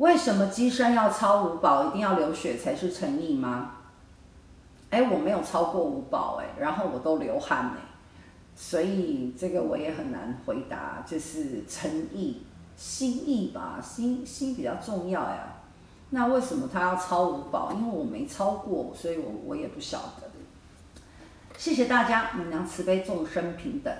为什么机身要超五保，一定要流血才是诚意吗？哎，我没有超过五保哎，然后我都流汗哎，所以这个我也很难回答，就是诚意、心意吧，心心比较重要呀。那为什么他要超五保？因为我没超过，所以我我也不晓得。谢谢大家，母娘慈悲，众生平等。